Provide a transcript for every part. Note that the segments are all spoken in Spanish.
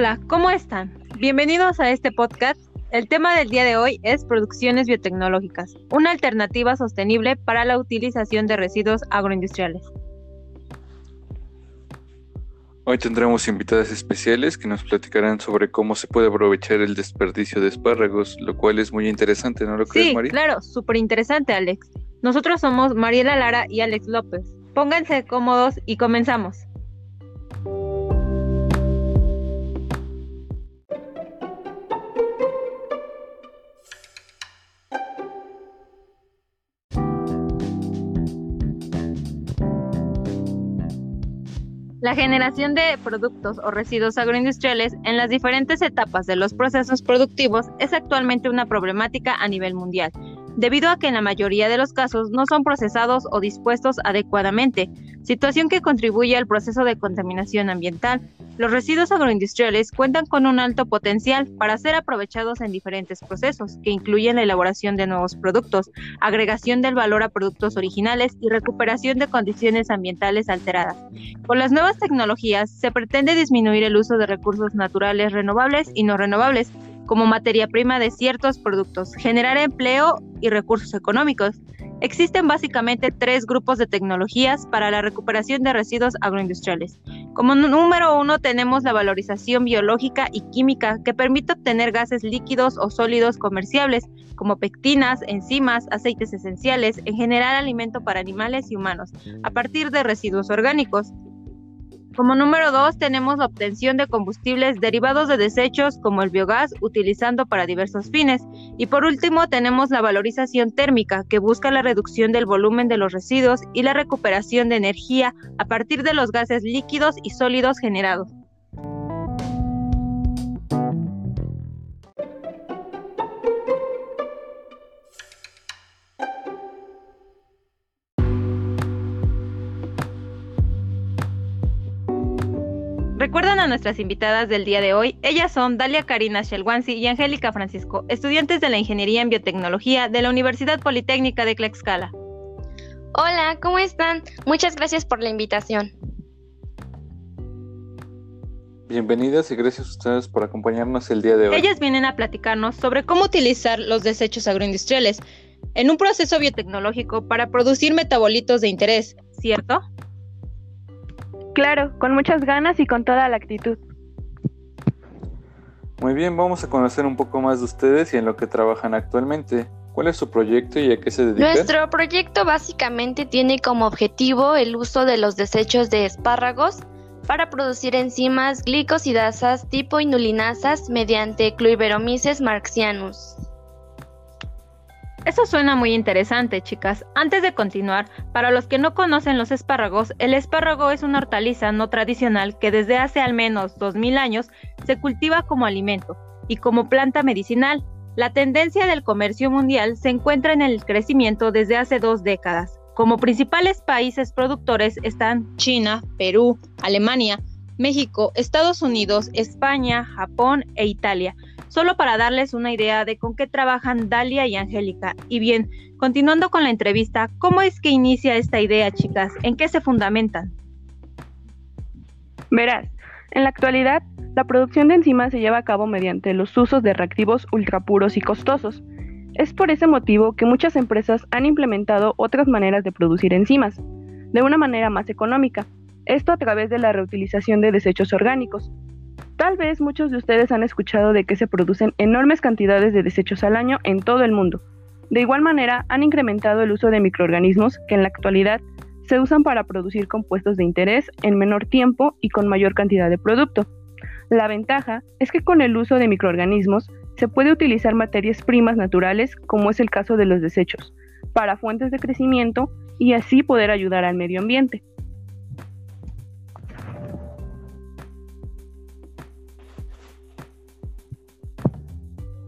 Hola, ¿cómo están? Bienvenidos a este podcast. El tema del día de hoy es producciones biotecnológicas, una alternativa sostenible para la utilización de residuos agroindustriales. Hoy tendremos invitadas especiales que nos platicarán sobre cómo se puede aprovechar el desperdicio de espárragos, lo cual es muy interesante, ¿no lo crees, Sí, María? claro, súper interesante, Alex. Nosotros somos Mariela Lara y Alex López. Pónganse cómodos y comenzamos. La generación de productos o residuos agroindustriales en las diferentes etapas de los procesos productivos es actualmente una problemática a nivel mundial, debido a que en la mayoría de los casos no son procesados o dispuestos adecuadamente, situación que contribuye al proceso de contaminación ambiental. Los residuos agroindustriales cuentan con un alto potencial para ser aprovechados en diferentes procesos, que incluyen la elaboración de nuevos productos, agregación del valor a productos originales y recuperación de condiciones ambientales alteradas. Con las nuevas tecnologías se pretende disminuir el uso de recursos naturales renovables y no renovables como materia prima de ciertos productos, generar empleo y recursos económicos. Existen básicamente tres grupos de tecnologías para la recuperación de residuos agroindustriales. Como número uno tenemos la valorización biológica y química que permite obtener gases líquidos o sólidos comerciables como pectinas, enzimas, aceites esenciales, en general alimento para animales y humanos, a partir de residuos orgánicos. Como número dos tenemos la obtención de combustibles derivados de desechos como el biogás utilizando para diversos fines. Y por último tenemos la valorización térmica que busca la reducción del volumen de los residuos y la recuperación de energía a partir de los gases líquidos y sólidos generados. Recuerdan a nuestras invitadas del día de hoy. Ellas son Dalia Karina Shelwansi y Angélica Francisco, estudiantes de la Ingeniería en Biotecnología de la Universidad Politécnica de Tlaxcala. Hola, ¿cómo están? Muchas gracias por la invitación. Bienvenidas y gracias a ustedes por acompañarnos el día de hoy. Ellas vienen a platicarnos sobre cómo utilizar los desechos agroindustriales en un proceso biotecnológico para producir metabolitos de interés, ¿cierto? Claro, con muchas ganas y con toda la actitud. Muy bien, vamos a conocer un poco más de ustedes y en lo que trabajan actualmente. ¿Cuál es su proyecto y a qué se dedican? Nuestro proyecto básicamente tiene como objetivo el uso de los desechos de espárragos para producir enzimas glicosidasas tipo inulinasas mediante Cluiberomyces marxianus. Eso suena muy interesante, chicas. Antes de continuar, para los que no conocen los espárragos, el espárrago es una hortaliza no tradicional que desde hace al menos 2000 años se cultiva como alimento y como planta medicinal. La tendencia del comercio mundial se encuentra en el crecimiento desde hace dos décadas. Como principales países productores están China, Perú, Alemania, México, Estados Unidos, España, Japón e Italia solo para darles una idea de con qué trabajan Dalia y Angélica. Y bien, continuando con la entrevista, ¿cómo es que inicia esta idea, chicas? ¿En qué se fundamentan? Verás, en la actualidad, la producción de enzimas se lleva a cabo mediante los usos de reactivos ultrapuros y costosos. Es por ese motivo que muchas empresas han implementado otras maneras de producir enzimas, de una manera más económica, esto a través de la reutilización de desechos orgánicos, Tal vez muchos de ustedes han escuchado de que se producen enormes cantidades de desechos al año en todo el mundo. De igual manera, han incrementado el uso de microorganismos que en la actualidad se usan para producir compuestos de interés en menor tiempo y con mayor cantidad de producto. La ventaja es que con el uso de microorganismos se puede utilizar materias primas naturales, como es el caso de los desechos, para fuentes de crecimiento y así poder ayudar al medio ambiente.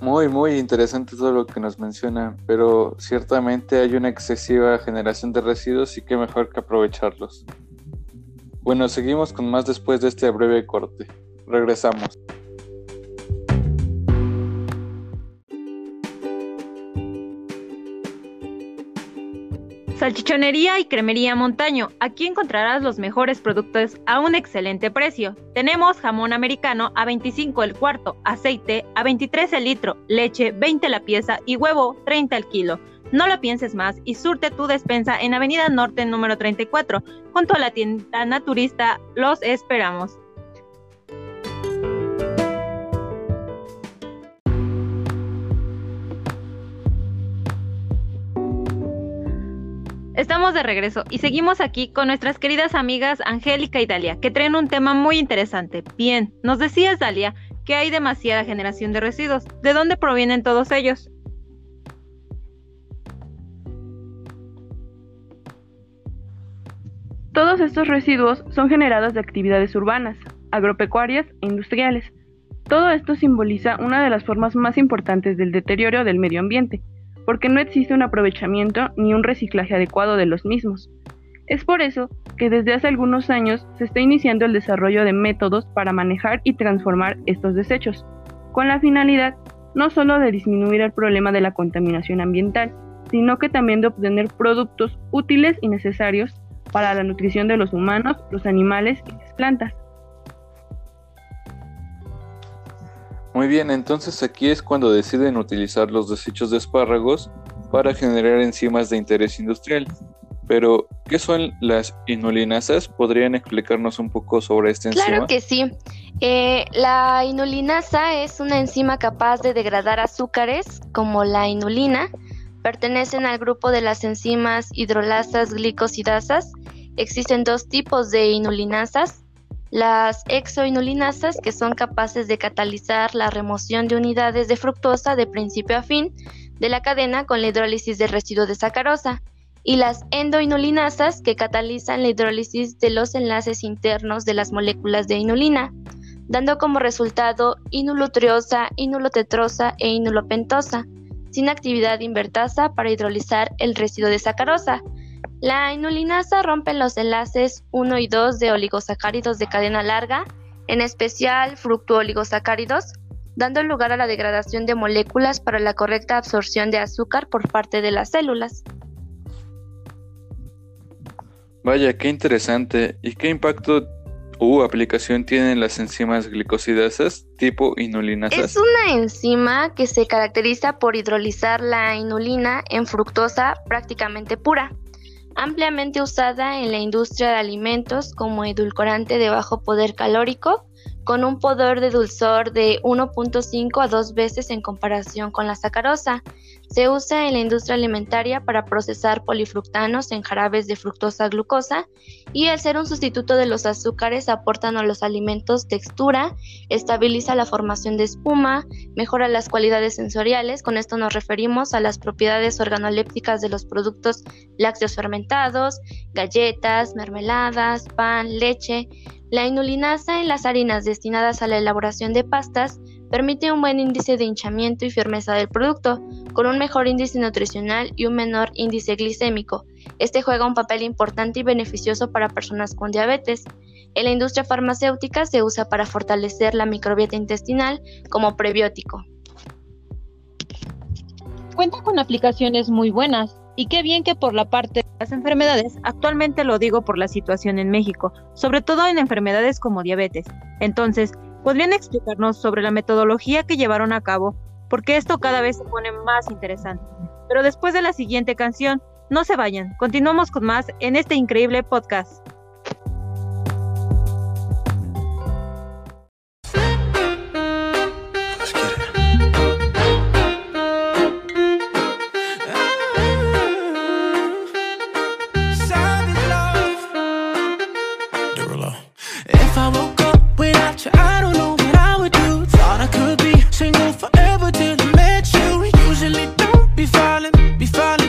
Muy, muy interesante todo lo que nos menciona, pero ciertamente hay una excesiva generación de residuos y qué mejor que aprovecharlos. Bueno, seguimos con más después de este breve corte. Regresamos. Salchichonería y Cremería Montaño. Aquí encontrarás los mejores productos a un excelente precio. Tenemos jamón americano a 25 el cuarto, aceite a 23 el litro, leche 20 la pieza y huevo 30 el kilo. No lo pienses más y surte tu despensa en Avenida Norte número 34, junto a la tienda naturista. Los esperamos. Estamos de regreso y seguimos aquí con nuestras queridas amigas Angélica y Dalia, que traen un tema muy interesante. Bien, nos decías, Dalia, que hay demasiada generación de residuos. ¿De dónde provienen todos ellos? Todos estos residuos son generados de actividades urbanas, agropecuarias e industriales. Todo esto simboliza una de las formas más importantes del deterioro del medio ambiente, porque no existe un aprovechamiento ni un reciclaje adecuado de los mismos. Es por eso que desde hace algunos años se está iniciando el desarrollo de métodos para manejar y transformar estos desechos, con la finalidad no solo de disminuir el problema de la contaminación ambiental, sino que también de obtener productos útiles y necesarios para la nutrición de los humanos, los animales y las plantas. Muy bien, entonces aquí es cuando deciden utilizar los desechos de espárragos para generar enzimas de interés industrial. Pero, ¿qué son las inulinasas? ¿Podrían explicarnos un poco sobre esta enzima? Claro que sí. Eh, la inulinasa es una enzima capaz de degradar azúcares como la inulina. Pertenecen al grupo de las enzimas hidrolasas glicosidasas. Existen dos tipos de inulinasas, las exoinulinasas, que son capaces de catalizar la remoción de unidades de fructosa de principio a fin de la cadena con la hidrólisis de residuo de sacarosa, y las endoinulinasas, que catalizan la hidrólisis de los enlaces internos de las moléculas de inulina, dando como resultado inulotriosa, inulotetrosa e inulopentosa, sin actividad invertasa para hidrolizar el residuo de sacarosa, la inulinasa rompe los enlaces 1 y 2 de oligosacáridos de cadena larga, en especial fructuoligosacáridos, dando lugar a la degradación de moléculas para la correcta absorción de azúcar por parte de las células. Vaya, qué interesante. ¿Y qué impacto u aplicación tienen las enzimas glicosidasas tipo inulinasas? Es una enzima que se caracteriza por hidrolizar la inulina en fructosa prácticamente pura ampliamente usada en la industria de alimentos como edulcorante de bajo poder calórico con un poder de dulzor de 1.5 a 2 veces en comparación con la sacarosa. Se usa en la industria alimentaria para procesar polifructanos en jarabes de fructosa glucosa y al ser un sustituto de los azúcares aportan a los alimentos textura, estabiliza la formación de espuma, mejora las cualidades sensoriales, con esto nos referimos a las propiedades organolépticas de los productos lácteos fermentados, galletas, mermeladas, pan, leche, la inulinasa en las harinas destinadas a la elaboración de pastas permite un buen índice de hinchamiento y firmeza del producto, con un mejor índice nutricional y un menor índice glicémico. Este juega un papel importante y beneficioso para personas con diabetes. En la industria farmacéutica se usa para fortalecer la microbiota intestinal como prebiótico. Cuenta con aplicaciones muy buenas, y qué bien que por la parte de las enfermedades, actualmente lo digo por la situación en México, sobre todo en enfermedades como diabetes. Entonces, ¿podrían explicarnos sobre la metodología que llevaron a cabo? Porque esto cada vez se pone más interesante. Pero después de la siguiente canción, no se vayan, continuamos con más en este increíble podcast. Savage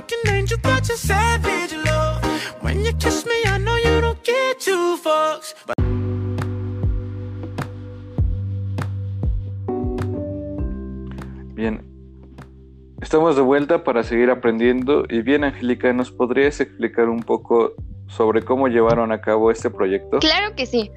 like an angel, but you're savage love. When you kiss me, I know you don't get two fucks. But Bien, estamos de vuelta para seguir aprendiendo y bien, Angélica, ¿nos podrías explicar un poco sobre cómo llevaron a cabo este proyecto? Claro que sí.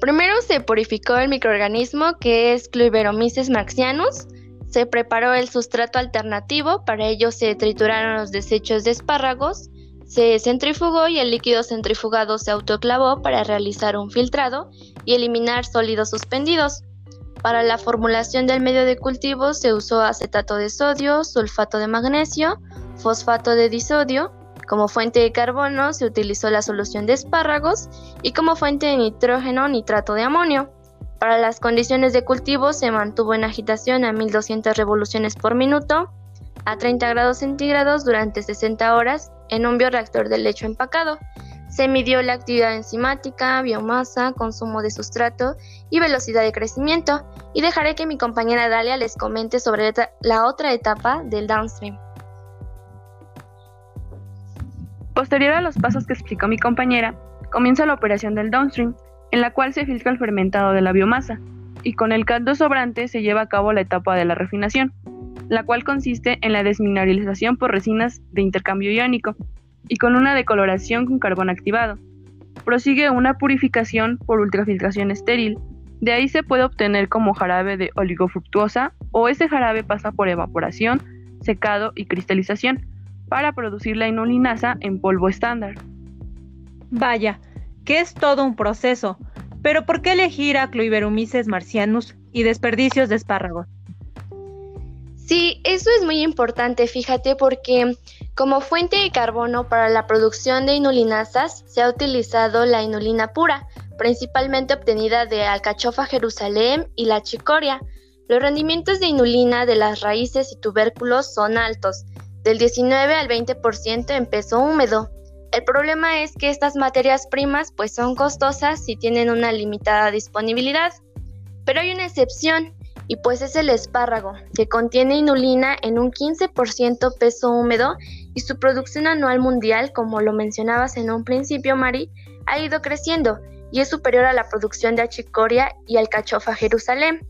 Primero se purificó el microorganismo que es Cluiberomyces marxianus. Se preparó el sustrato alternativo, para ello se trituraron los desechos de espárragos, se centrifugó y el líquido centrifugado se autoclavó para realizar un filtrado y eliminar sólidos suspendidos. Para la formulación del medio de cultivo se usó acetato de sodio, sulfato de magnesio, fosfato de disodio, como fuente de carbono se utilizó la solución de espárragos y como fuente de nitrógeno nitrato de amonio. Para las condiciones de cultivo se mantuvo en agitación a 1200 revoluciones por minuto a 30 grados centígrados durante 60 horas en un bioreactor de lecho empacado. Se midió la actividad enzimática, biomasa, consumo de sustrato y velocidad de crecimiento. Y dejaré que mi compañera Dalia les comente sobre la otra etapa del downstream. Posterior a los pasos que explicó mi compañera, comienza la operación del downstream, en la cual se filtra el fermentado de la biomasa, y con el caldo sobrante se lleva a cabo la etapa de la refinación, la cual consiste en la desmineralización por resinas de intercambio iónico, y con una decoloración con carbón activado. Prosigue una purificación por ultrafiltración estéril, de ahí se puede obtener como jarabe de oligofructuosa o este jarabe pasa por evaporación, secado y cristalización para producir la inulinasa en polvo estándar. Vaya, que es todo un proceso. Pero ¿por qué elegir a Cloiberomyces marcianus y desperdicios de espárragos? Sí, eso es muy importante, fíjate, porque como fuente de carbono para la producción de inulinasas se ha utilizado la inulina pura, principalmente obtenida de alcachofa Jerusalén y la chicoria. Los rendimientos de inulina de las raíces y tubérculos son altos, del 19 al 20% en peso húmedo. El problema es que estas materias primas pues son costosas y tienen una limitada disponibilidad. Pero hay una excepción y pues es el espárrago, que contiene inulina en un 15% peso húmedo y su producción anual mundial, como lo mencionabas en un principio, Mari, ha ido creciendo y es superior a la producción de achicoria y alcachofa Jerusalén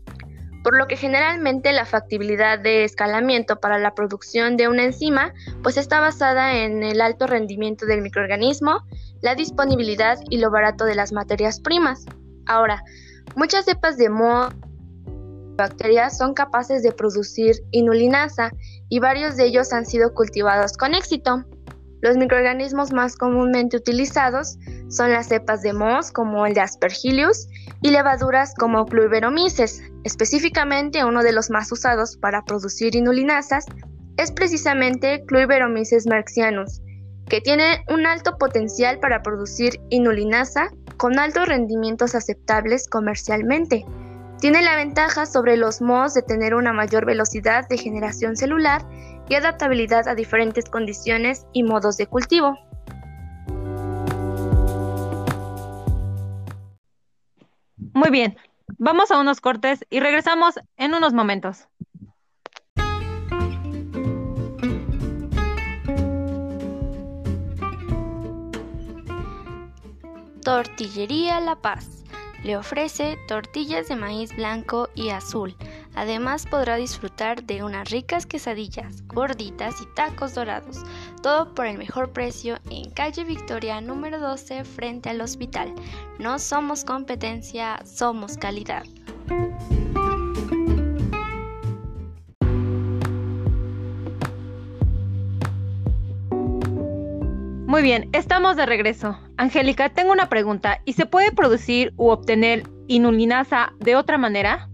por lo que generalmente la factibilidad de escalamiento para la producción de una enzima pues está basada en el alto rendimiento del microorganismo, la disponibilidad y lo barato de las materias primas. Ahora, muchas cepas de moho bacterias son capaces de producir inulinasa y varios de ellos han sido cultivados con éxito. Los microorganismos más comúnmente utilizados son las cepas de moho como el de Aspergillus y levaduras como Cluiberomyces. Específicamente, uno de los más usados para producir inulinasas es precisamente Cluiberomyces marxianus, que tiene un alto potencial para producir inulinasa con altos rendimientos aceptables comercialmente. Tiene la ventaja sobre los mohos de tener una mayor velocidad de generación celular y adaptabilidad a diferentes condiciones y modos de cultivo. Muy bien, vamos a unos cortes y regresamos en unos momentos. Tortillería La Paz le ofrece tortillas de maíz blanco y azul. Además podrá disfrutar de unas ricas quesadillas, gorditas y tacos dorados. Todo por el mejor precio en calle Victoria número 12 frente al hospital. No somos competencia, somos calidad. Muy bien, estamos de regreso. Angélica, tengo una pregunta. ¿Y se puede producir u obtener inulinasa de otra manera?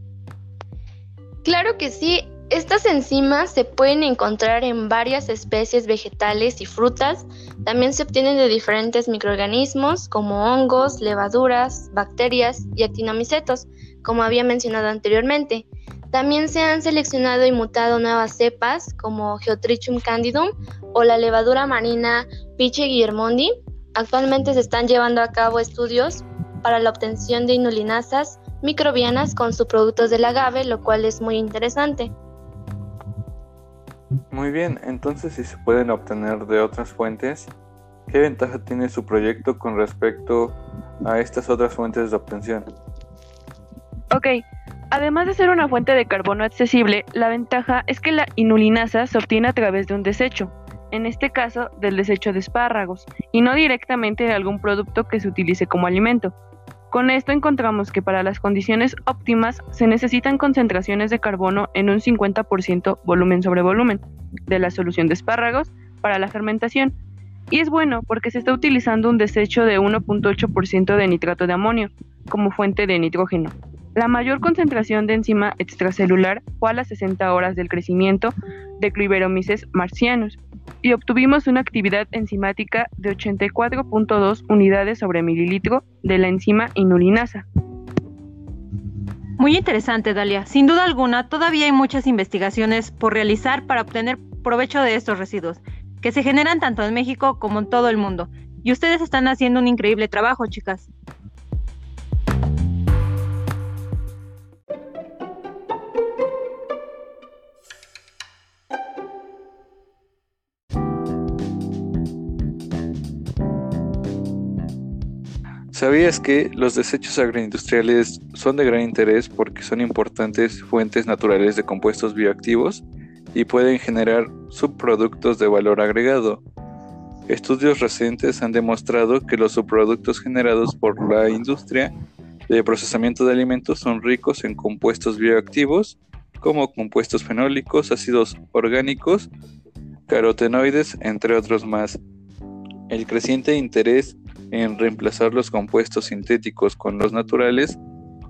Claro que sí. Estas enzimas se pueden encontrar en varias especies vegetales y frutas. También se obtienen de diferentes microorganismos como hongos, levaduras, bacterias y actinomicetos, como había mencionado anteriormente. También se han seleccionado y mutado nuevas cepas como Geotrichum candidum o la levadura marina Piche guillermondi. Actualmente se están llevando a cabo estudios para la obtención de inulinasas microbianas con subproductos del agave, lo cual es muy interesante. Muy bien, entonces si se pueden obtener de otras fuentes, ¿qué ventaja tiene su proyecto con respecto a estas otras fuentes de obtención? Ok, además de ser una fuente de carbono accesible, la ventaja es que la inulinasa se obtiene a través de un desecho, en este caso del desecho de espárragos, y no directamente de algún producto que se utilice como alimento. Con esto encontramos que para las condiciones óptimas se necesitan concentraciones de carbono en un 50% volumen sobre volumen de la solución de espárragos para la fermentación. Y es bueno porque se está utilizando un desecho de 1.8% de nitrato de amonio como fuente de nitrógeno. La mayor concentración de enzima extracelular fue a las 60 horas del crecimiento de Cluiberomyces marcianus y obtuvimos una actividad enzimática de 84.2 unidades sobre mililitro de la enzima inulinasa. Muy interesante, Dalia. Sin duda alguna, todavía hay muchas investigaciones por realizar para obtener provecho de estos residuos, que se generan tanto en México como en todo el mundo. Y ustedes están haciendo un increíble trabajo, chicas. ¿Sabías que los desechos agroindustriales son de gran interés porque son importantes fuentes naturales de compuestos bioactivos y pueden generar subproductos de valor agregado? Estudios recientes han demostrado que los subproductos generados por la industria de procesamiento de alimentos son ricos en compuestos bioactivos como compuestos fenólicos, ácidos orgánicos, carotenoides, entre otros más. El creciente interés en reemplazar los compuestos sintéticos con los naturales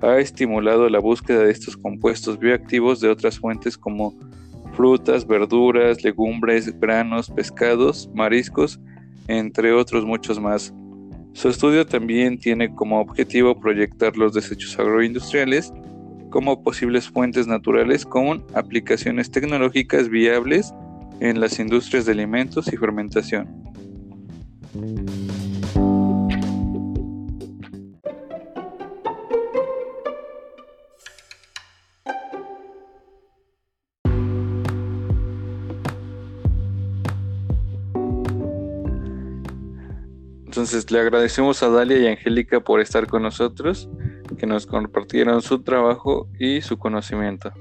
ha estimulado la búsqueda de estos compuestos bioactivos de otras fuentes como frutas, verduras, legumbres, granos, pescados, mariscos, entre otros muchos más. Su estudio también tiene como objetivo proyectar los desechos agroindustriales como posibles fuentes naturales con aplicaciones tecnológicas viables en las industrias de alimentos y fermentación. Entonces le agradecemos a Dalia y Angélica por estar con nosotros, que nos compartieron su trabajo y su conocimiento.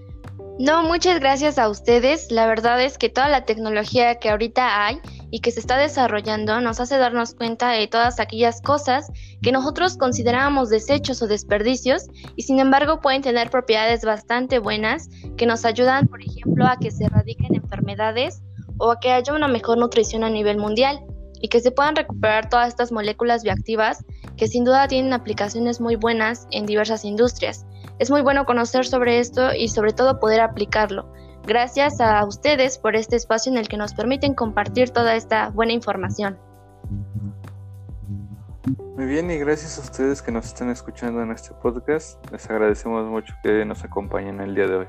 No, muchas gracias a ustedes. La verdad es que toda la tecnología que ahorita hay y que se está desarrollando nos hace darnos cuenta de todas aquellas cosas que nosotros considerábamos desechos o desperdicios y sin embargo pueden tener propiedades bastante buenas que nos ayudan, por ejemplo, a que se erradiquen enfermedades o a que haya una mejor nutrición a nivel mundial y que se puedan recuperar todas estas moléculas bioactivas que sin duda tienen aplicaciones muy buenas en diversas industrias. Es muy bueno conocer sobre esto y sobre todo poder aplicarlo. Gracias a ustedes por este espacio en el que nos permiten compartir toda esta buena información. Muy bien, y gracias a ustedes que nos están escuchando en este podcast. Les agradecemos mucho que nos acompañen el día de hoy.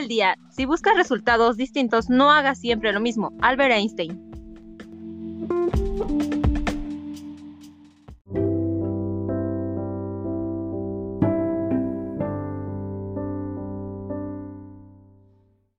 Del día, si buscas resultados distintos, no hagas siempre lo mismo. Albert Einstein.